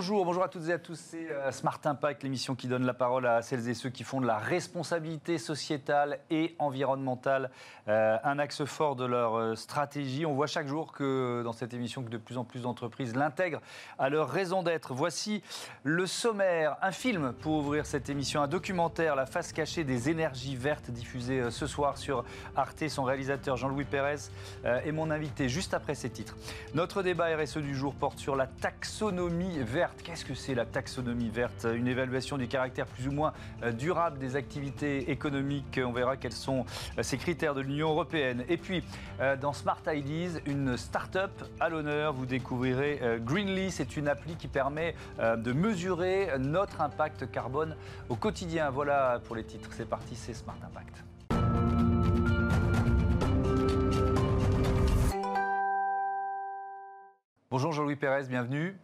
Bonjour, bonjour à toutes et à tous. C'est euh, Smart Impact, l'émission qui donne la parole à celles et ceux qui font de la responsabilité sociétale et environnementale euh, un axe fort de leur euh, stratégie. On voit chaque jour que dans cette émission que de plus en plus d'entreprises l'intègrent à leur raison d'être. Voici le sommaire, un film pour ouvrir cette émission, un documentaire, La face cachée des énergies vertes, diffusé ce soir sur Arte. Son réalisateur Jean-Louis Pérez est mon invité juste après ces titres. Notre débat RSE du jour porte sur la taxonomie verte. Qu'est-ce que c'est la taxonomie verte? Une évaluation du caractère plus ou moins euh, durable des activités économiques. On verra quels sont euh, ces critères de l'Union européenne. Et puis, euh, dans Smart Ideas, une start-up à l'honneur. Vous découvrirez Greenly. C'est une appli qui permet de mesurer notre impact carbone au quotidien. Voilà pour les titres. C'est parti, c'est Smart Impact. Bonjour Jean-Louis Pérez, bienvenue.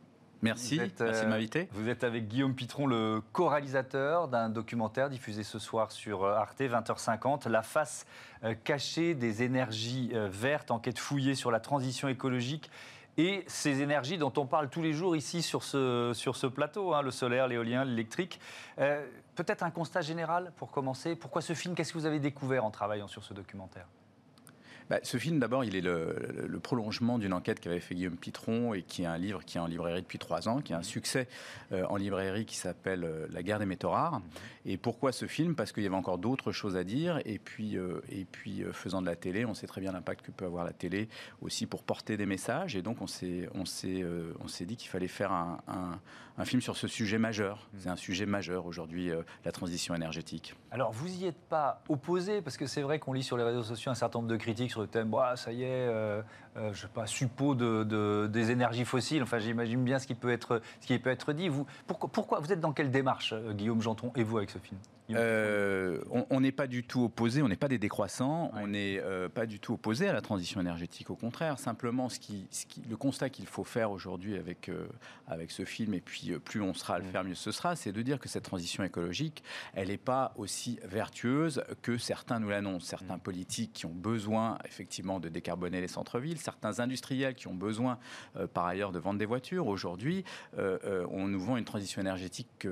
Merci, merci de euh, m'inviter. Vous êtes avec Guillaume Pitron, le co-réalisateur d'un documentaire diffusé ce soir sur euh, Arte, 20h50, La face euh, cachée des énergies vertes, enquête fouillée sur la transition écologique et ces énergies dont on parle tous les jours ici sur ce, sur ce plateau, hein, le solaire, l'éolien, l'électrique. Peut-être un constat général pour commencer. Pourquoi ce film? Qu'est-ce que vous avez découvert en travaillant sur ce documentaire? Bah, ce film, d'abord, il est le, prolongement d'une enquête qu'avait fait Guillaume Pitron et qui est un livre qui est en librairie depuis trois ans, qui a un succès euh, en librairie qui s'appelle euh, La guerre des métaux rares. Et pourquoi ce film? Parce qu'il y avait encore d'autres choses à dire. Et puis, euh, et puis faisant de la télé, on sait très bien l'impact que peut avoir la télé aussi pour porter des messages. Et donc, on s'est, on s'est, on s'est dit qu'il fallait faire un, un, film sur ce sujet majeur. C'est un sujet majeur aujourd'hui, la transition énergétique. Alors, vous y êtes pas opposé Parce que c'est vrai qu'on lit sur les réseaux sociaux un certain nombre de critiques sur le thème, bah, ça y est, euh, euh, je sais pas, suppôt de, des énergies fossiles. Enfin, j'imagine bien ce qui peut être, ce qui peut être dit. Vous, pourquoi, pourquoi vous êtes dans quelle démarche, euh, Guillaume Janton, et vous avec ce film? Euh, on n'est pas du tout opposé, on n'est pas des décroissants, on n'est euh, pas du tout opposé à la transition énergétique. Au contraire, simplement, ce qui, ce qui, le constat qu'il faut faire aujourd'hui avec, euh, avec ce film, et puis plus on sera à le faire, mieux ce sera, c'est de dire que cette transition écologique, elle n'est pas aussi vertueuse que certains nous l'annoncent. Certains politiques qui ont besoin, effectivement, de décarboner les centres-villes, certains industriels qui ont besoin, par ailleurs, de vendre des voitures. Aujourd'hui, on nous vend une transition énergétique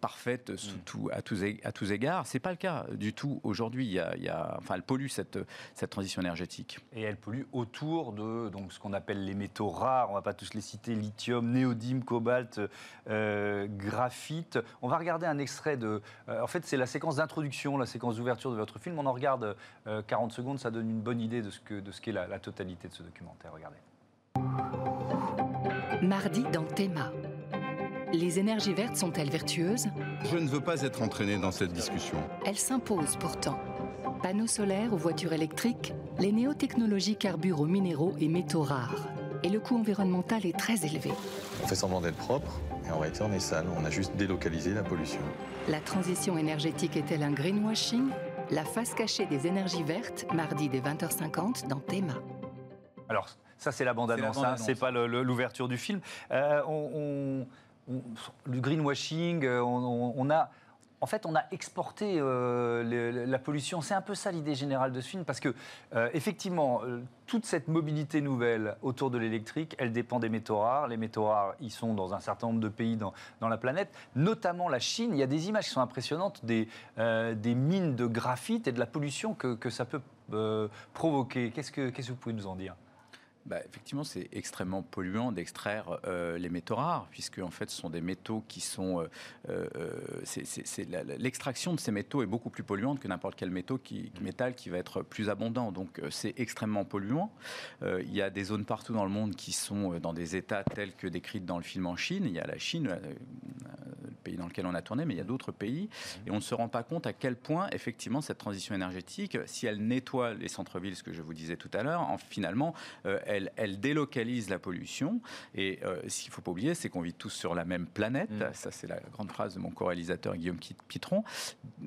parfaite sous tout à, tous, à tous égards. Ce n'est pas le cas du tout. Aujourd'hui, il y a, enfin, elle pollue cette, cette transition énergétique. Et elle pollue autour de donc, ce qu'on appelle les métaux rares. On ne va pas tous les citer lithium, néodyme, cobalt, euh, graphite. On va regarder un extrait de. Euh, en fait, c'est la séquence d'introduction, la séquence d'ouverture de votre film. On en regarde 40 euh, secondes. Ça donne une bonne idée de ce qu'est de ce qu'est la, la totalité de ce documentaire. Regardez. Mardi dans Théma. Les énergies vertes sont-elles vertueuses Je ne veux pas être entraîné dans cette discussion. Elles s'imposent pourtant. Panneaux solaires ou voitures électriques, les néotechnologies carburent aux minéraux et métaux rares. Et le coût environnemental est très élevé. On fait semblant d'être propre, et en réalité on est sale. On a juste délocalisé la pollution. La transition énergétique est-elle un greenwashing La face cachée des énergies vertes, mardi dès 20h50 dans Théma. Alors, ça c'est la bande-annonce, hein, c'est pas l'ouverture du film. Euh, on le greenwashing, euh, on, a en fait, on a exporté euh, la pollution. C'est un peu ça l'idée générale de ce film, parce que euh, effectivement, toute cette mobilité nouvelle autour de l'électrique, elle dépend des métaux rares. Les métaux rares, ils sont dans un certain nombre de pays dans, la planète, notamment la Chine. Il y a des images qui sont impressionnantes des, mines de graphite et de la pollution que, ça peut provoquer. Qu'est-ce que, qu'est-ce que vous pouvez nous en dire? Bah, effectivement, c'est extrêmement polluant d'extraire euh, les métaux rares, puisque en fait, ce sont des métaux qui sont. Euh, euh, l'extraction de ces métaux est beaucoup plus polluante que n'importe quel métaux qui, métal qui va être plus abondant. Donc, c'est extrêmement polluant. il y a des zones partout dans le monde qui sont dans des états tels que décrits dans le film en Chine. Il y a la Chine, pays dans lequel on a tourné, mais il y a d'autres pays. Et on ne se rend pas compte à quel point, effectivement, cette transition énergétique, si elle nettoie les centres-villes, ce que je vous disais tout à l'heure, en, finalement, elle elle, délocalise la pollution. Et euh, ce qu'il ne faut pas oublier, c'est qu'on vit tous sur la même planète. Mm. Ça, c'est la grande phrase de mon co-réalisateur Guillaume Pitron.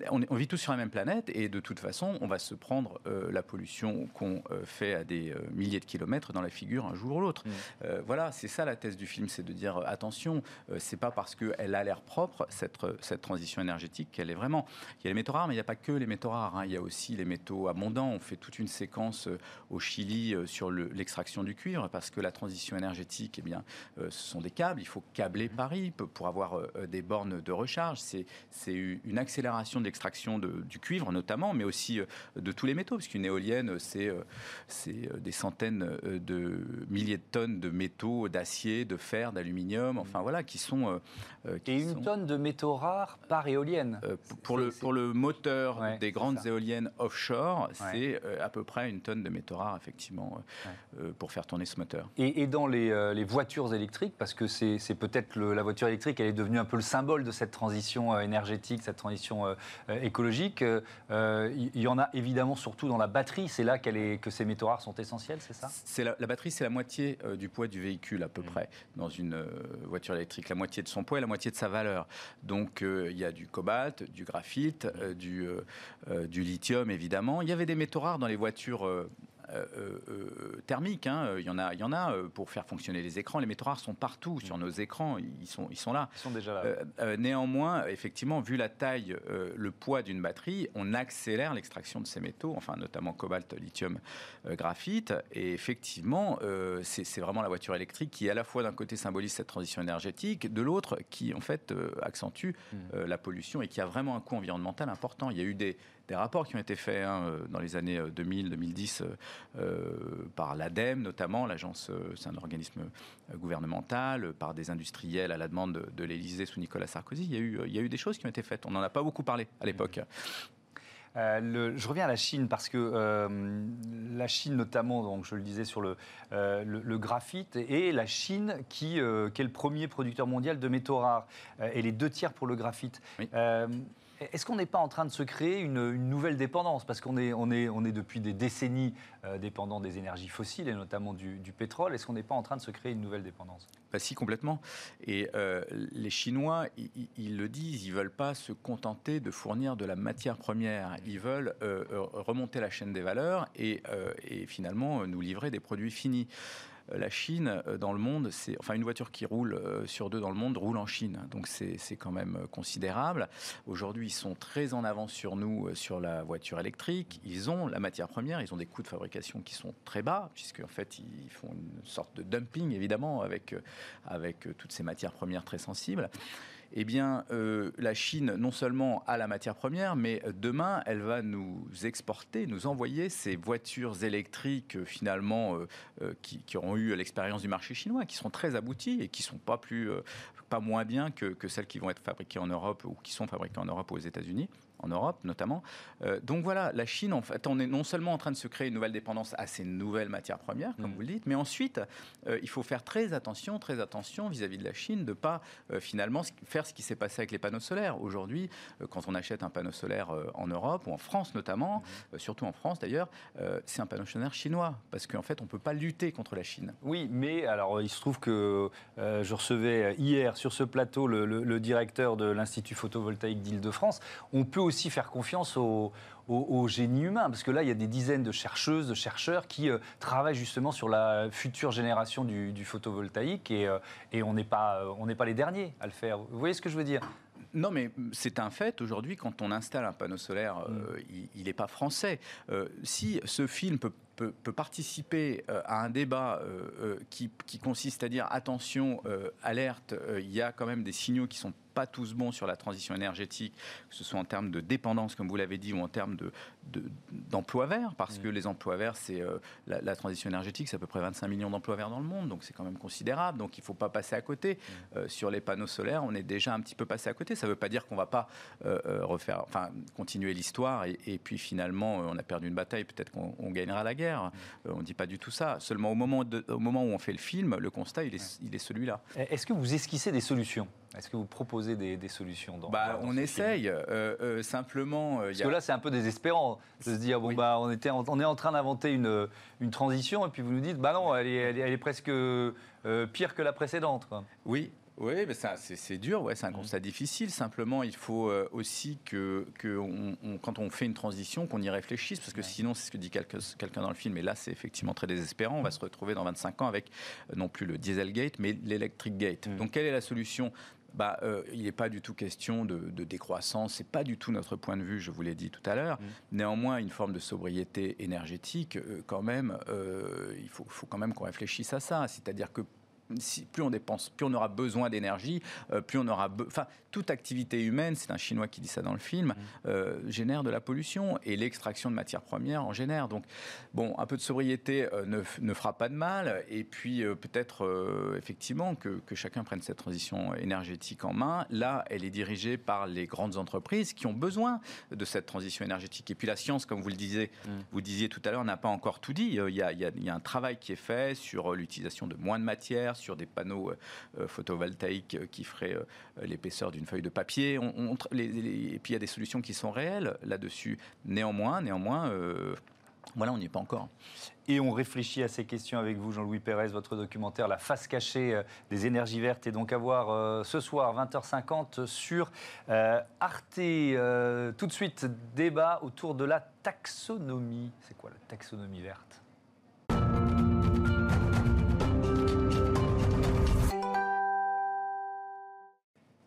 On, vit tous sur la même planète et de toute façon, on va se prendre euh, la pollution qu'on euh, fait à des milliers de kilomètres dans la figure un jour ou l'autre. Mm. voilà, c'est ça la thèse du film, c'est de dire attention, c'est pas parce qu'elle a l'air propre propre, cette, cette transition énergétique, qu'elle est vraiment. Il y a les métaux rares, mais il n'y a pas que les métaux rares. hein. Il y a aussi les métaux abondants. On fait toute une séquence euh, au Chili euh, sur le- l'extraction du cuivre, parce que la transition énergétique, eh bien, euh, ce sont des câbles. Il faut câbler Paris p- pour avoir euh, des bornes de recharge. C'est une accélération de l'extraction du cuivre, notamment, mais aussi euh, de tous les métaux, parce qu'une éolienne, c'est euh, euh, des centaines euh, de milliers de tonnes de métaux, d'acier, de fer, d'aluminium, enfin voilà, qui sont. euh, euh, qui Et une sont- tonne de métaux rares par éolienne. euh, pour, le, pour le moteur Ouais, des grandes éoliennes offshore, Ouais. c'est euh, à peu près une tonne de métaux rares, effectivement, euh, pour faire tourner ce moteur. Et, et dans les, les voitures électriques, parce que c'est peut-être la voiture électrique, elle est devenue un peu le symbole de cette transition énergétique, cette transition écologique. Il y, en a évidemment surtout dans la batterie. C'est là qu'elle est, que ces métaux rares sont essentiels, c'est ça? La, la batterie, c'est la moitié du poids du véhicule à peu près dans une voiture électrique, la moitié de son poids et la moitié de sa valeur. Donc euh, il y a du cobalt, du graphite, euh, euh, du lithium évidemment. Il y avait des métaux rares dans les voitures. Euh, euh, euh, thermiques, hein. il y en a, il y en a pour faire fonctionner les écrans. Les métaux rares sont partout sur nos écrans, ils sont, ils sont là. Ils sont déjà là. Néanmoins, effectivement, vu la taille, le poids d'une batterie, on accélère l'extraction de ces métaux, enfin notamment cobalt, lithium, graphite. Et effectivement, c'est vraiment la voiture électrique qui, à la fois d'un côté, symbolise cette transition énergétique, de l'autre, qui en fait accentue euh, la pollution et qui a vraiment un coût environnemental important. Il y a eu des, des rapports qui ont été faits hein, euh, dans les années 2000-2010 par l'ADEME notamment, l'agence, euh, c'est un organisme euh, gouvernemental, euh, par des industriels à la demande de, de l'Élysée sous Nicolas Sarkozy. Il y, a eu, euh, il y a eu des choses qui ont été faites. On n'en a pas beaucoup parlé à l'époque. Euh, le- je reviens à la Chine parce que euh, la Chine, notamment, donc je le disais sur le, euh, le, le graphite, et la Chine qui, euh, qui est le premier producteur mondial de métaux rares euh, et les deux tiers pour le graphite. Oui. Est-ce qu'on n'est pas en train de se créer une, nouvelle dépendance? Parce qu'on est, on est, on est depuis des décennies euh, dépendant des énergies fossiles et notamment du, pétrole. Est-ce qu'on n'est pas en train de se créer une nouvelle dépendance? Bah si, complètement. Et euh, les Chinois, ils, le disent, ils veulent pas se contenter de fournir de la matière première. Ils veulent euh, remonter la chaîne des valeurs et, finalement nous livrer des produits finis. Euh, La Chine, euh, dans le monde, c'est enfin une voiture qui roule euh, sur deux dans le monde roule en Chine, donc c'est quand même considérable. Aujourd'hui, ils sont très en avance sur nous sur la voiture électrique. Ils ont la matière première, ils ont des coûts de fabrication qui sont très bas, puisque en fait ils font une sorte de dumping évidemment avec avec toutes ces matières premières très sensibles. Eh bien, euh, la Chine, non seulement a la matière première, mais euh, demain, elle va nous exporter, nous envoyer ces voitures électriques, euh, finalement, qui, auront eu l'expérience du marché chinois, qui seront très abouties et qui sont pas plus, pas moins bien que, que celles qui vont être fabriquées en Europe ou qui sont fabriquées en Europe ou aux États-Unis en Europe notamment. Euh, donc voilà, la Chine, en fait, on est non seulement en train de se créer une nouvelle dépendance à ces nouvelles matières premières, comme Mm. vous le dites, mais ensuite, euh, il faut faire très attention, très attention vis-à-vis de la Chine, de pas euh, finalement faire ce qui s'est passé avec les panneaux solaires. Aujourd'hui, quand on achète un panneau solaire en Europe ou en France notamment, euh, surtout en France d'ailleurs, c'est un panneau solaire chinois, parce qu'en fait, on ne peut pas lutter contre la Chine. Oui, mais alors il se trouve que je recevais hier sur ce plateau le, le- le directeur de l'Institut photovoltaïque d'Île-de-France. On peut aussi faire confiance au, au- au génie humain, parce que là, il y a des dizaines de chercheuses, de chercheurs qui euh, travaillent justement sur la future génération du, du photovoltaïque, et, euh, et on n'est pas, euh, on pas les derniers à le faire. Vous voyez ce que je veux dire? Non, mais c'est un fait. Aujourd'hui, quand on installe un panneau solaire, euh, il n'est pas français. Euh, si ce film peut, peut- peut participer euh, à un débat euh, euh, qui, qui consiste à dire attention, alerte, il y a quand même des signaux qui sont pas tous bons sur la transition énergétique, que ce soit en termes de dépendance, comme vous l'avez dit, ou en termes de, de- d'emplois verts, parce que les emplois verts, c'est euh, la, la transition énergétique, c'est à peu près 25 millions d'emplois verts dans le monde, donc c'est quand même considérable. Donc il ne faut pas passer à côté. Euh, sur les panneaux solaires, on est déjà un petit peu passé à côté. Ça ne veut pas dire qu'on ne va pas euh, refaire, enfin continuer l'histoire et, et puis finalement on a perdu une bataille, peut-être qu'on on gagnera la guerre. Euh, on ne dit pas du tout ça. Seulement au moment, de- au moment où on fait le film, le constat il est, il est celui-là. Est-ce que vous esquissez des solutions? Est-ce que vous proposez des, des solutions dans, Bah, dans on ce essaye. euh, euh, simplement, Parce y a- que là, c'est un peu désespérant de se dire bon Oui. bah on était on est en train d'inventer une, une transition et puis vous nous dites bah non elle est, elle est, elle est presque euh, pire que la précédente. quoi. Oui. Oui, mais ça, c'est, dur, ouais, c'est un constat difficile. Simplement, il faut euh, aussi que, que on- on- quand on fait une transition, qu'on y réfléchisse, parce que sinon, c'est ce que dit quelqu'un, dans le film, et là, c'est effectivement très désespérant. On va se retrouver dans 25 ans avec euh, non plus le Dieselgate, mais l'Electric Gate. Mm. Donc, quelle est la solution? Bah, euh, il n'est pas du tout question de, de décroissance, c'est pas du tout notre point de vue, je vous l'ai dit tout à l'heure. Mmh. Néanmoins, une forme de sobriété énergétique, euh, quand même, euh, il faut, faut, quand même qu'on réfléchisse à ça. C'est-à-dire que plus on dépense, plus on aura besoin d'énergie, euh, plus on aura. Enfin, toute activité humaine, c'est un Chinois qui dit ça dans le film, mmh. euh, génère de la pollution et l'extraction de matières premières en génère. Donc, bon, un peu de sobriété euh, ne, ne, fera pas de mal. Et puis, peut-être effectivement que, que, chacun prenne cette transition énergétique en main. Là, elle est dirigée par les grandes entreprises qui ont besoin de cette transition énergétique. Et puis, la science, comme vous le disiez, mmh. vous disiez tout à l'heure, n'a pas encore tout dit. Il y, a, il y a un travail qui est fait sur l'utilisation de moins de matière sur des panneaux euh, photovoltaïques qui feraient euh, l'épaisseur d'une feuille de papier. Et puis il y a des solutions qui sont réelles là-dessus. Néanmoins, néanmoins. Euh, voilà, on n'y est pas encore. Et on réfléchit à ces questions avec vous, Jean-Louis Pérez. Votre documentaire La face cachée des énergies vertes est donc à voir ce soir, 20h50, sur Arte. tout de suite, débat autour de la taxonomie. C'est quoi la taxonomie verte?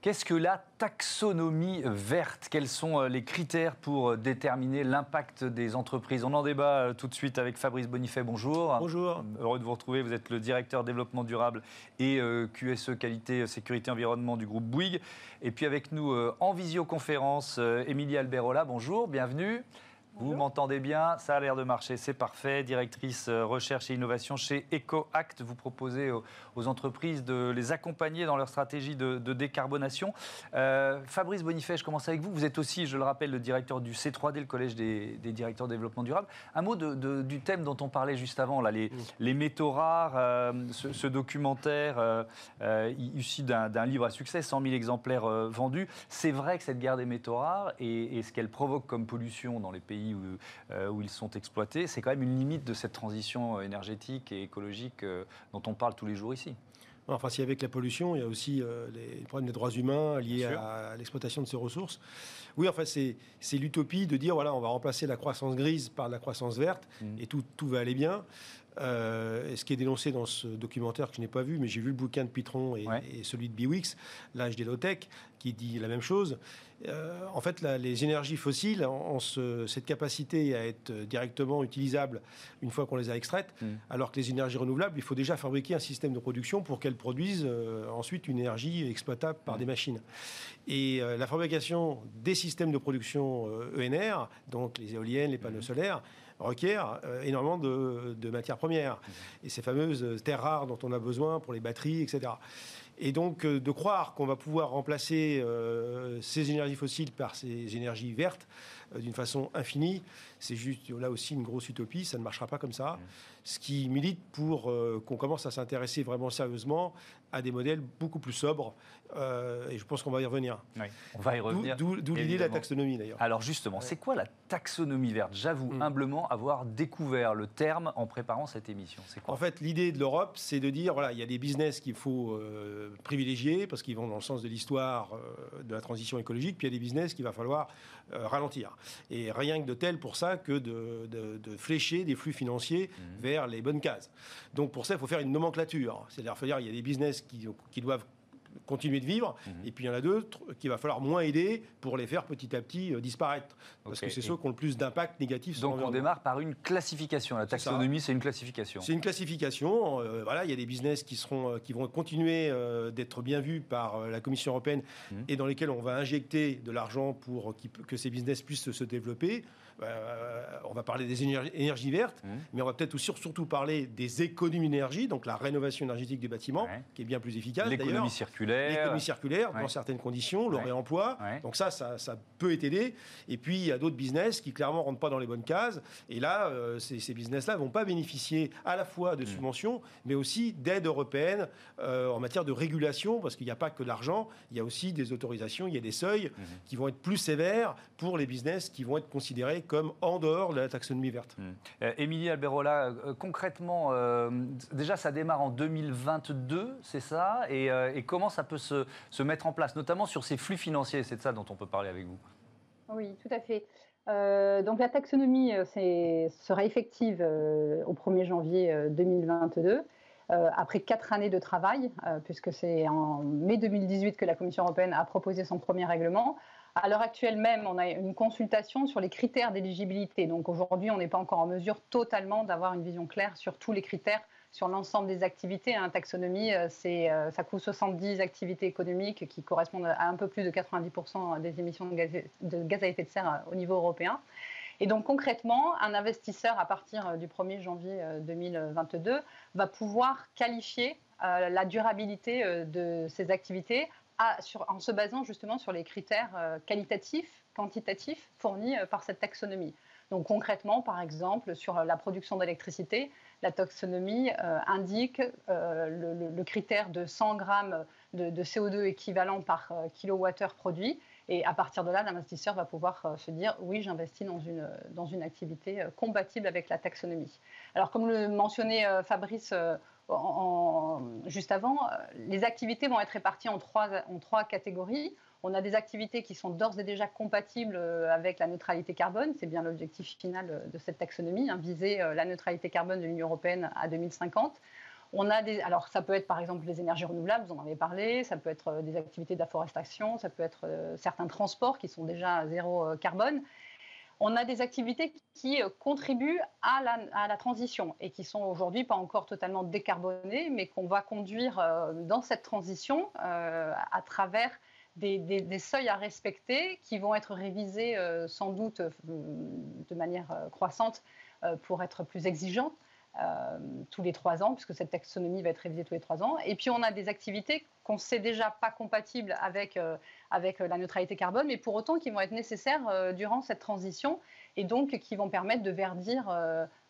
Qu'est-ce que la taxonomie verte? Quels sont euh, les critères pour euh, déterminer l'impact des entreprises? On en débat euh, tout de suite avec Fabrice Bonifay. Bonjour. Bonjour. Heureux de vous retrouver. Vous êtes le directeur développement durable et QSE qualité sécurité environnement du groupe Bouygues. Et puis avec nous en visioconférence, Émilie Alberola. Bonjour, bienvenue. Vous m'entendez bien, ça a l'air de marcher, c'est parfait. Directrice euh, recherche et innovation chez EcoAct, vous proposez aux, entreprises de les accompagner dans leur stratégie de, décarbonation. Euh, Fabrice Bonifay, je commence avec vous? Vous êtes aussi, je le rappelle, le directeur du C3D, le Collège des, directeurs de développement durable. Un mot du thème dont on parlait juste avant, là, les, métaux rares, euh, ce, documentaire issu d'un livre à succès, 100 000 exemplaires vendus. C'est vrai que cette guerre des métaux rares et ce qu'elle provoque comme pollution dans les pays euh, où, ils sont exploités, c'est quand même une limite de cette transition énergétique et écologique euh, dont on parle tous les jours ici. Enfin, si avec la pollution, il y a aussi euh, les problèmes des droits humains liés à, l'exploitation de ces ressources. Oui, enfin, c'est l'utopie de dire voilà, on va remplacer la croissance grise par la croissance verte mmh. et tout, tout va aller bien. Euh, ce qui est dénoncé dans ce documentaire que je n'ai pas vu, mais j'ai vu le bouquin de Pitron et, celui de Biwix, l'âge des low-tech, qui dit la même chose. Euh, en fait, les énergies fossiles ont cette capacité à être directement utilisables une fois qu'on les a extraites, mm. alors que les énergies renouvelables, il faut déjà fabriquer un système de production pour qu'elles produisent euh, ensuite une énergie exploitable par mm. des machines. Et la fabrication des systèmes de production ENR, e donc les éoliennes, les panneaux mm. solaires, requiert euh, énormément de, matières premières. Et ces fameuses terres rares dont on a besoin pour les batteries, etc. Et donc, euh, de croire qu'on va pouvoir remplacer euh, ces énergies fossiles par ces énergies vertes d'une façon infinie, c'est juste là aussi une grosse utopie, ça ne marchera pas comme ça. Ce qui milite pour qu'on commence à s'intéresser vraiment sérieusement à des modèles beaucoup plus sobres euh, et je pense qu'on va y revenir. Oui, on va y revenir. D'où l'idée de la taxonomie d'ailleurs. Alors justement, c'est quoi la taxonomie verte? J'avoue mm. humblement avoir découvert le terme en préparant cette émission. en fait, l'idée de l'Europe, c'est de dire voilà, il y a des business qu'il faut euh, privilégier parce qu'ils vont dans le sens de l'histoire euh, de la transition écologique, puis il y a des business qu'il va falloir ralentir. Et rien que de tel pour ça que de, de, flécher des flux financiers mm. vers les bonnes cases. Donc pour ça, il faut faire une nomenclature. C'est-à-dire, qu'il y a des business qui, qui doivent continuer de vivre. Mhm. Et puis il y en a d'autres qu'il va falloir moins aider pour les faire petit à petit euh, disparaître. Parce que c'est ceux qui ont le plus d'impact négatif sur Donc on démarre par une classification. La taxonomie, c'est une classification. C'est une classification. Euh, voilà, il y a des business qui, seront, euh, qui vont continuer d'être bien vus par la Commission européenne mhm. et dans lesquels on va injecter de l'argent pour que ces business puissent se développer. Euh, on va parler des énergies, vertes, mmh. mais on va peut-être aussi surtout parler des économies d'énergie, donc la rénovation énergétique du bâtiment, qui est bien plus efficace. L'économie circulaire. L'économie circulaire, dans certaines conditions, le réemploi. Donc ça, ça, peut être aidé. Et puis, il y a d'autres business qui clairement ne rentrent pas dans les bonnes cases. Et là, euh, ces, business-là ne vont pas bénéficier à la fois de mmh. subventions, mais aussi d'aides européennes euh, en matière de régulation, parce qu'il n'y a pas que l'argent, il y a aussi des autorisations, il y a des seuils mmh. qui vont être plus sévères pour les business qui vont être considérés comme en dehors de la taxonomie verte. Mmh. Euh, Émilie Alberola, euh, concrètement, euh, déjà ça démarre en 2022, c'est ça? Et, comment ça peut se, mettre en place, notamment sur ces flux financiers? C'est de ça dont on peut parler avec vous. Oui, tout à fait. donc la taxonomie sera effective au 1er janvier 2022. après quatre années de travail, puisque c'est en mai 2018 que la Commission européenne a proposé son premier règlement. À l'heure actuelle même, on a une consultation sur les critères d'éligibilité. Donc aujourd'hui, on n'est pas encore en mesure totalement d'avoir une vision claire sur tous les critères sur l'ensemble des activités. Un taxonomie, euh, euh, ça couvre 70 activités économiques qui correspondent à un peu plus de 90% des émissions de gaz, à effet de serre euh, au niveau européen. Et donc concrètement, un investisseur, à partir du 1er janvier 2022, va pouvoir qualifier la durabilité de ces activités en se basant justement sur les critères qualitatifs, quantitatifs fournis par cette taxonomie. Donc concrètement, par exemple, sur la production d'électricité, la taxonomie euh, indique euh, le, critère de 100 grammes de, CO2 équivalent par euh, kilowattheure produit. Et à partir de là, l'investisseur va pouvoir se dire oui, j'investis dans une activité compatible avec la taxonomie. Alors, comme le mentionnait Fabrice juste avant, les activités vont être réparties en trois, en trois catégories. On a des activités qui sont d'ores et déjà compatibles euh, avec la neutralité carbone. C'est bien l'objectif final euh, de cette taxonomie, hein, viser euh, la neutralité carbone de l'Union européenne à 2050. On a des, alors ça peut être par exemple les énergies renouvelables, vous en avez parlé, ça peut être des activités d'afforestation, ça peut être certains transports qui sont déjà zéro carbone. On a des activités qui contribuent à la, transition et qui sont aujourd'hui pas encore totalement décarbonées, mais qu'on va conduire dans cette transition à travers des, seuils à respecter qui vont être révisés euh, sans doute euh, de manière euh, croissante pour être plus exigeants tous les trois ans, puisque cette taxonomie va être révisée tous les trois ans. Et puis on a des activités qu'on sait déjà pas compatibles avec, avec la neutralité carbone, mais pour autant qui vont être nécessaires durant cette transition et donc qui vont permettre de verdir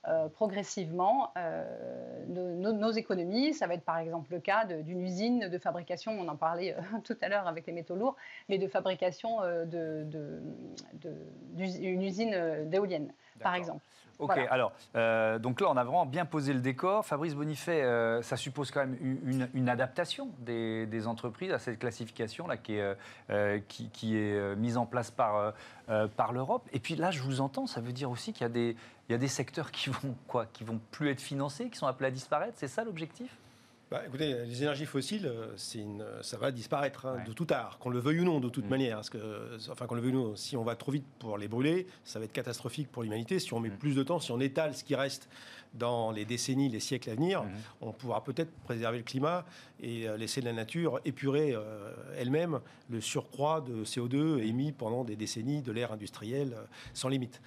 euh, progressivement euh, nos, économies. Ça va être par exemple le cas d'une usine de fabrication, on en parlait euh, tout à l'heure avec les métaux lourds, mais de fabrication d'une de, usine d'éolienne, par exemple. Ok, alors, euh, donc là, on a vraiment bien posé le décor. Fabrice Bonifay, euh, ça suppose quand même une, adaptation des, entreprises à cette classification-là qui, est, euh, qui, est mise en place par, par l'Europe. Et puis là, je vous entends, ça veut dire aussi qu'il y a des, il y a des secteurs qui vont, quoi, qui vont plus être financés, qui sont appelés à disparaître. C'est ça l'objectif? Bah, écoutez, les énergies fossiles, une, ça va disparaître hein, de tout art, qu'on le veuille ou non, de toute mm. manière. Parce que, enfin, qu'on le veuille ou non, si on va trop vite pour les brûler, ça va être catastrophique pour l'humanité. Si on met mm. plus de temps, si on étale ce qui reste dans les décennies, les siècles à venir, mm. on pourra peut-être préserver le climat et euh, laisser la nature épurer euh, elle-même le surcroît de CO2 émis pendant des décennies de l'ère industrielle euh, sans limite.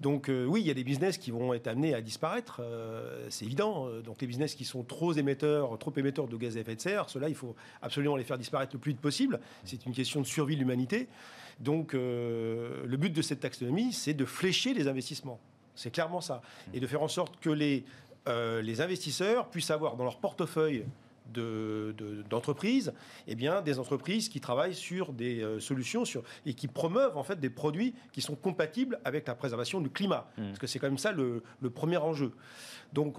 Donc euh, oui, il y a des business qui vont être amenés à disparaître, euh, c'est évident. Donc les business qui sont trop émetteurs, trop émetteurs de gaz à effet de serre, ceux-là, il faut absolument les faire disparaître le plus vite possible. C'est une question de survie de l'humanité. Donc euh, le but de cette taxonomie, c'est de flécher les investissements. C'est clairement ça. Et de faire en sorte que les, les investisseurs puissent avoir dans leur portefeuille d'entreprises, de, eh bien, des entreprises qui travaillent sur des euh, solutions sur, et qui promeuvent en fait des produits qui sont compatibles avec la préservation du climat. Mmh. Parce que c'est quand même ça le, le premier enjeu. Donc,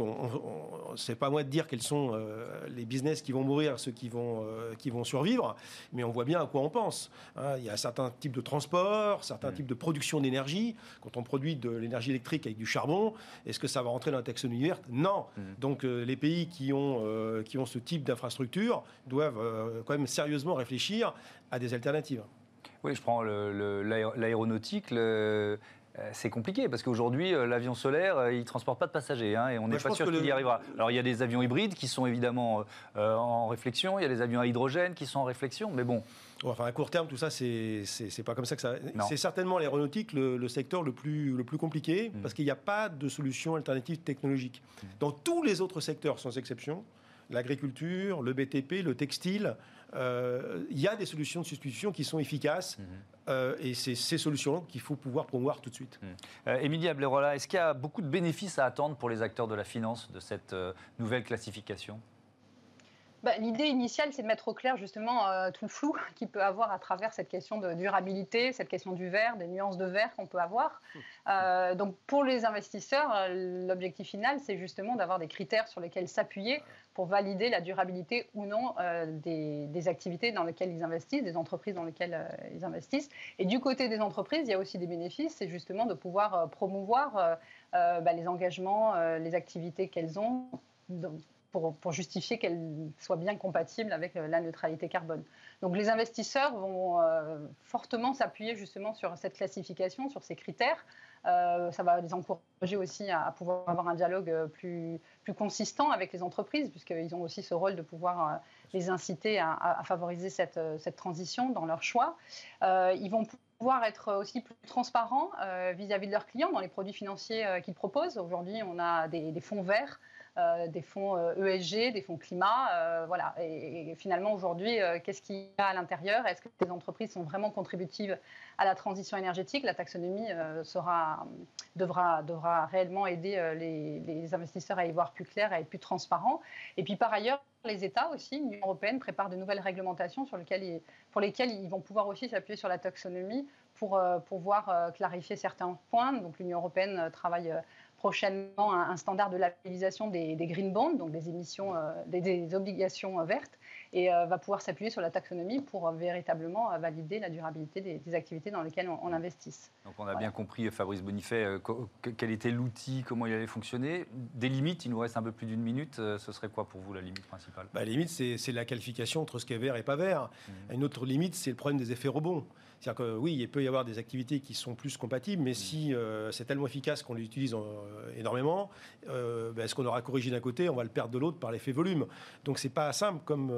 c'est pas moi de dire quels sont euh, les business qui vont mourir, ceux qui vont, euh, qui vont survivre, mais on voit bien à quoi on pense. Hein. il y a certains types de transport, certains mmh. types de production d'énergie. Quand on produit de l'énergie électrique avec du charbon, est-ce que ça va rentrer dans la taxonomie verte Non. Mmh. Donc, les pays qui ont, qui ont ce type d'infrastructures doivent euh, quand même sérieusement réfléchir à des alternatives. Oui, je prends l'aéronautique. Euh, c'est compliqué parce qu'aujourd'hui, euh, l'avion solaire, il ne transporte pas de passagers hein, et on n'est pas sûr qu'il y arrivera. Alors il y a des avions hybrides qui sont évidemment en réflexion, il y a des avions à hydrogène qui sont en réflexion, mais bon. Enfin, à court terme, tout ça, c'est pas comme ça que ça. C'est certainement l'aéronautique le, secteur le plus, le plus compliqué mm. parce qu'il n'y a pas de solution alternative technologique. Mm. Dans tous les autres secteurs, sans exception, l'agriculture, le BTP, le textile, euh, il y a des solutions de substitution qui sont efficaces. Mhm. Euh, et c'est ces solutions qu'il faut pouvoir promouvoir tout de suite. Mhm. Euh, Émilie Ablerola, est-ce qu'il y a beaucoup de bénéfices à attendre pour les acteurs de la finance de cette nouvelle classification? Bah, l'idée initiale, c'est de mettre au clair justement euh, tout le flou qu'il peut avoir à travers cette question de durabilité, cette question du verre, des nuances de verre qu'on peut avoir. Euh, donc pour les investisseurs, euh, l'objectif final, c'est justement d'avoir des critères sur lesquels s'appuyer pour valider la durabilité ou non des, activités dans lesquelles ils investissent, des entreprises dans lesquelles ils investissent. Et du côté des entreprises, il y a aussi des bénéfices, c'est justement de pouvoir promouvoir bah, les engagements, les activités qu'elles ont pour, justifier qu'elle soit bien compatible avec la neutralité carbone. Donc les investisseurs vont fortement s'appuyer justement sur cette classification, sur ces critères. ça va les encourager aussi à, pouvoir avoir un dialogue plus, plus consistant avec les entreprises, puisqu'ils ont aussi ce rôle de pouvoir les inciter à, favoriser cette, cette, transition dans leur choix. ils vont pouvoir être aussi plus transparents euh, vis-à-vis de leurs clients dans les produits financiers euh, qu'ils proposent. Aujourd'hui, on a des, fonds verts, euh, des fonds ESG, e des fonds climat. voilà. Et, finalement, aujourd'hui, qu'est-ce qu'il y a à l'intérieur? Est-ce que les entreprises sont vraiment contributives à la transition énergétique? La taxonomie devra, réellement aider les, investisseurs à y voir plus clair, à être plus transparents. Et puis, par ailleurs, les États aussi, l'Union européenne prépare de nouvelles réglementations sur lesquelles pour lesquelles ils vont pouvoir aussi s'appuyer sur la taxonomie pour euh, pouvoir euh, clarifier certains points. Donc l'Union européenne euh, travaille prochainement un, standard de labellisation des, green bonds, donc des émissions, des, obligations vertes, et va pouvoir s'appuyer sur la taxonomie pour véritablement valider la durabilité des, activités dans lesquelles on, investisse. Donc on a bien compris, Fabrice Bonifay, quel était l'outil, comment il allait fonctionner. Des limites, il nous reste un peu plus d'une minute. Ce serait quoi pour vous la limite principale? Bah, La limite, c'est la qualification entre ce qui est vert et pas vert. Mmh. Une autre limite, c'est le problème des effets rebonds. C'est-à-dire que oui, il peut y avoir des activités qui sont plus compatibles, mais si euh, c'est tellement efficace qu'on l'utilise euh, énormément, euh, ben, ce qu'on aura corrigé d'un côté, on va le perdre de l'autre par l'effet volume. Donc c'est pas simple comme,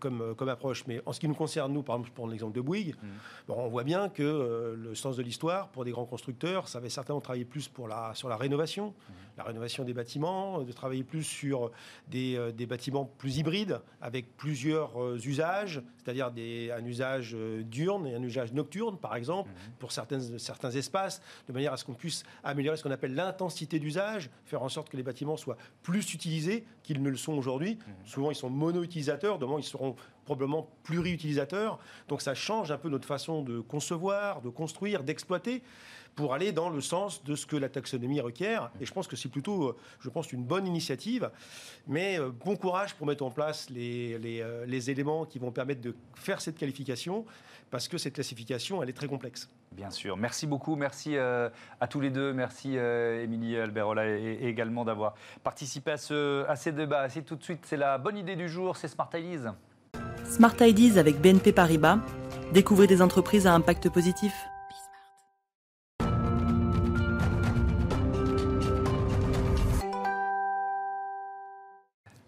comme, comme approche. Mais en ce qui nous concerne, nous, par exemple, pour l'exemple de Bouygues, mmh. bon, on voit bien que le sens de l'histoire, pour des grands constructeurs, ça va certainement travailler plus pour la, sur la rénovation, mmh. la rénovation des bâtiments, de travailler plus sur des, des bâtiments plus hybrides, avec plusieurs usages, c'est-à-dire un usage diurne et un usage nocturne, par exemple, mhm. pour certains, certains espaces, de manière à ce qu'on puisse améliorer ce qu'on appelle l'intensité d'usage, faire en sorte que les bâtiments soient plus utilisés qu'ils ne le sont aujourd'hui. Souvent, ils sont mono-utilisateurs, demain, ils seront probablement pluri-utilisateurs. Donc, ça change un peu notre façon de concevoir, de construire, d'exploiter pour aller dans le sens de ce que la taxonomie requiert. Et je pense que c'est plutôt, euh, je pense, une bonne initiative. Mais euh, bon courage pour mettre en place euh, les éléments qui vont permettre de faire cette qualification parce que cette classification, elle est très complexe. Bien sûr. Merci beaucoup. Merci à tous les deux. Merci Émilie Alberola et, également d'avoir participé à, ce, à ces débats. C'est tout de suite, c'est la bonne idée du jour, c'est Smart. Smart Ideas avec BNP Paribas. Découvrez des entreprises à impact positif.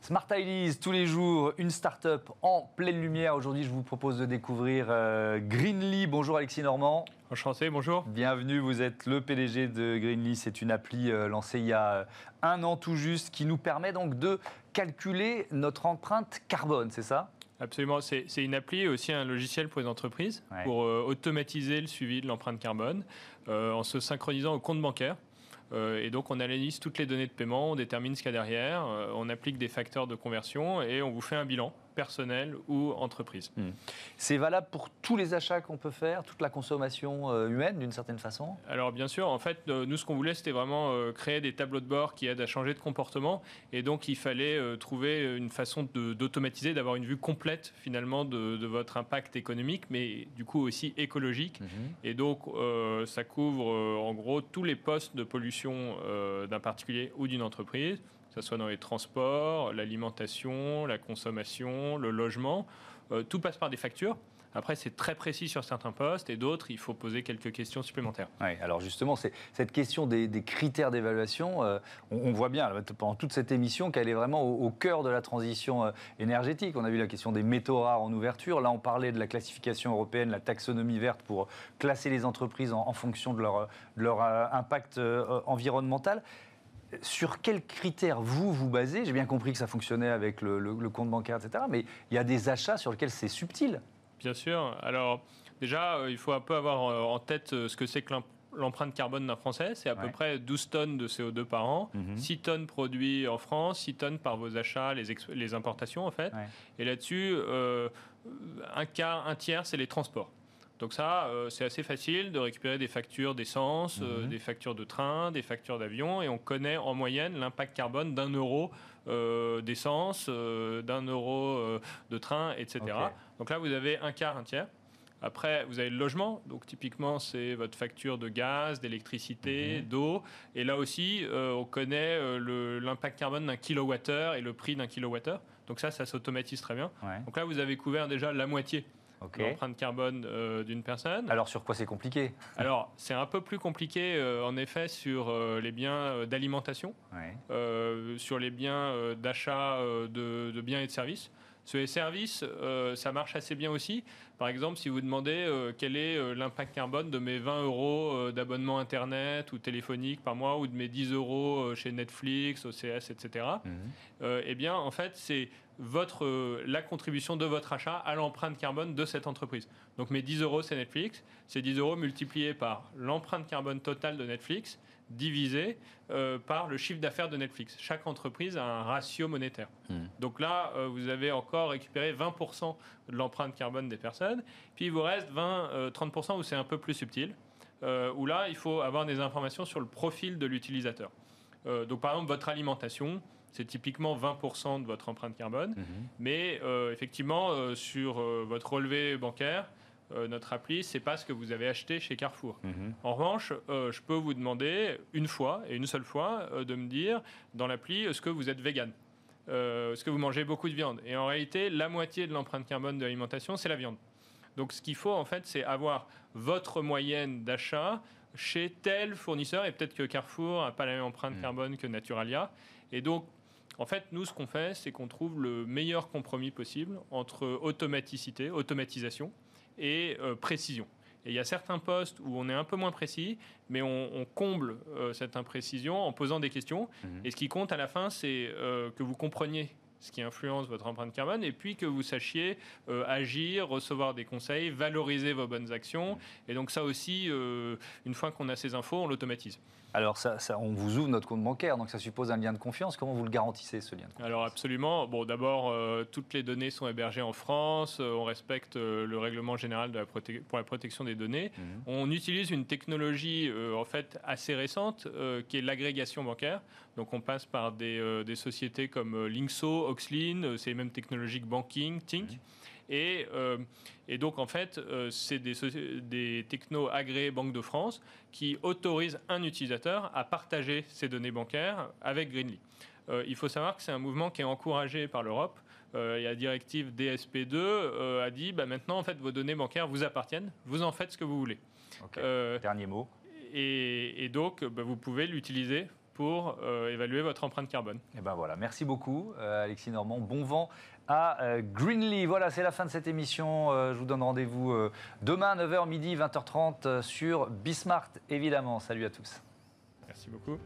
Smart Ideas, tous les jours, une start-up en pleine lumière. Aujourd'hui, je vous propose de découvrir euh, Greenly. Bonjour Alexis Normand. Enchanté, bonjour. Bienvenue, vous êtes le PDG de Greenly. C'est une appli euh, lancée il y a un an tout juste qui nous permet donc de calculer notre empreinte carbone, c'est ça? Absolument, c'est une appli et aussi un logiciel pour les entreprises pour euh, automatiser le suivi de l'empreinte carbone en se synchronisant au compte bancaire. Euh, et donc on analyse toutes les données de paiement, on détermine ce qu'il y a derrière, euh, on applique des facteurs de conversion et on vous fait un bilan personnel ou entreprise. Hmm. C'est valable pour tous les achats qu'on peut faire, toute la consommation euh, humaine d'une certaine façon? Alors bien sûr, en fait, nous ce qu'on voulait c'était vraiment créer des tableaux de bord qui aident à changer de comportement et donc il fallait trouver une façon d'automatiser, d'avoir une vue complète finalement de, votre impact économique mais du coup aussi écologique. Mhm. Et donc ça couvre en gros tous les postes de pollution euh, d'un particulier ou d'une entreprise, ce soit dans les transports, l'alimentation, la consommation, le logement. Euh, tout passe par des factures. Après, c'est très précis sur certains postes et d'autres, il faut poser quelques questions supplémentaires. Oui, alors justement, c'est cette question des, critères d'évaluation, euh, on, voit bien pendant toute cette émission qu'elle est vraiment au, cœur de la transition euh, énergétique. On a vu la question des métaux rares en ouverture. Là, on parlait de la classification européenne, la taxonomie verte pour classer les entreprises en, fonction de leur, impact environnemental. Sur quels critères vous vous basez? J'ai bien compris que ça fonctionnait avec le, le compte bancaire, etc. Mais il y a des achats sur lesquels c'est subtil. Bien sûr. Alors, déjà, euh, il faut un peu avoir euh, en tête euh, ce que c'est que l'empreinte carbone d'un Français. C'est à peu près 12 tonnes de CO2 par an, 6 mhm. tonnes produits en France, 6 tonnes par vos achats, les, les importations en fait. Et là-dessus, un quart, un tiers, c'est les transports. Donc ça, c'est assez facile de récupérer des factures d'essence, mhm. des factures de train, des factures d'avion, et on connaît en moyenne l'impact carbone d'un euro d'essence, d'un euro de train, etc. Donc là, vous avez un quart, un tiers. Après, vous avez le logement. Donc, typiquement, c'est votre facture de gaz, d'électricité, Mhm. d'eau. Et là aussi, euh, on connaît euh, l'impact carbone d'un kilowattheure et le prix d'un kilowattheure. Donc, ça, ça s'automatise très bien. Ouais. Donc là, vous avez couvert déjà la moitié Ok. de l'empreinte carbone euh, d'une personne. Alors sur quoi c'est compliqué? Alors, c'est un peu plus compliqué, euh, en effet, sur euh, les biens d'alimentation, Ouais. sur les biens d'achat de, de biens et de services. Sur les services, ça marche assez bien aussi. Par exemple, si vous demandez euh, quel est euh, l'impact carbone de mes 20 euros euh, d'abonnement Internet ou téléphonique par mois, ou de mes 10 euros chez Netflix, OCS, etc., Mhm. eh bien, en fait, c'est votre, la contribution de votre achat à l'empreinte carbone de cette entreprise. Donc, mes 10 euros, c'est Netflix. C'est 10 euros multipliés par l'empreinte carbone totale de Netflix, divisé euh, par le chiffre d'affaires de Netflix. Chaque entreprise a un ratio monétaire. Hmm. Donc là, euh, vous avez encore récupéré 20% de l'empreinte carbone des personnes. Puis il vous reste 20, euh, 30% où c'est un peu plus subtil, euh, où là, il faut avoir des informations sur le profil de l'utilisateur. Euh, donc par exemple, votre alimentation, c'est typiquement 20% de votre empreinte carbone. Mhm. Mais euh, effectivement, euh, sur euh, votre relevé bancaire, notre appli, c'est pas ce que vous avez acheté chez Carrefour. Mhm. En revanche, je peux vous demander une fois et une seule fois de me dire dans l'appli est-ce que vous êtes vegan Est-ce que vous mangez beaucoup de viande Et en réalité, la moitié de l'empreinte carbone de l'alimentation, c'est la viande. Donc ce qu'il faut en fait, c'est avoir votre moyenne d'achat chez tel fournisseur et peut-être que Carrefour n'a pas la même empreinte Mm. carbone que Naturalia. Et donc en fait, nous, ce qu'on fait, c'est qu'on trouve le meilleur compromis possible entre automaticité, automatisation et euh, précision. Et il y a certains postes où on est un peu moins précis, mais on, on comble euh, cette imprécision en posant des questions. Mhm. Et ce qui compte à la fin, c'est euh, que vous compreniez ce qui influence votre empreinte carbone, et puis que vous sachiez euh, agir, recevoir des conseils, valoriser vos bonnes actions. Et donc ça aussi, euh, une fois qu'on a ces infos, on l'automatise. Alors ça, ça- on vous ouvre notre compte bancaire, donc ça suppose un lien de confiance. Comment vous le garantissez ce lien de confiance? Alors absolument. Bon, d'abord, euh, toutes les données sont hébergées en France. Euh, on respecte euh, le règlement général de la proté- pour la protection des données. Mhm. On utilise une technologie en fait assez récente qui est l'agrégation bancaire. Donc on passe par des, des sociétés comme Linkso, Oxlin, euh, c'est les mêmes technologies que Banking, Tink. Et, euh, et donc en fait, euh, c'est des, technos agréés Banque de France qui autorisent un utilisateur à partager ses données bancaires avec Greenly. Euh, il faut savoir que c'est un mouvement qui est encouragé par l'Europe. Euh, la directive DSP2 euh, a dit bah, maintenant en fait vos données bancaires vous appartiennent, vous en faites ce que vous voulez. Dernier mot. et, et donc bah, vous pouvez l'utiliser pour euh, évaluer votre empreinte carbone. Et ben voilà, merci beaucoup euh, Alexis Normand. Bon vent à euh, Greenly. Voilà, c'est la fin de cette émission. Euh, je vous donne rendez-vous demain 9h midi 20h30 euh, sur Bismart évidemment. Salut à tous. Merci beaucoup.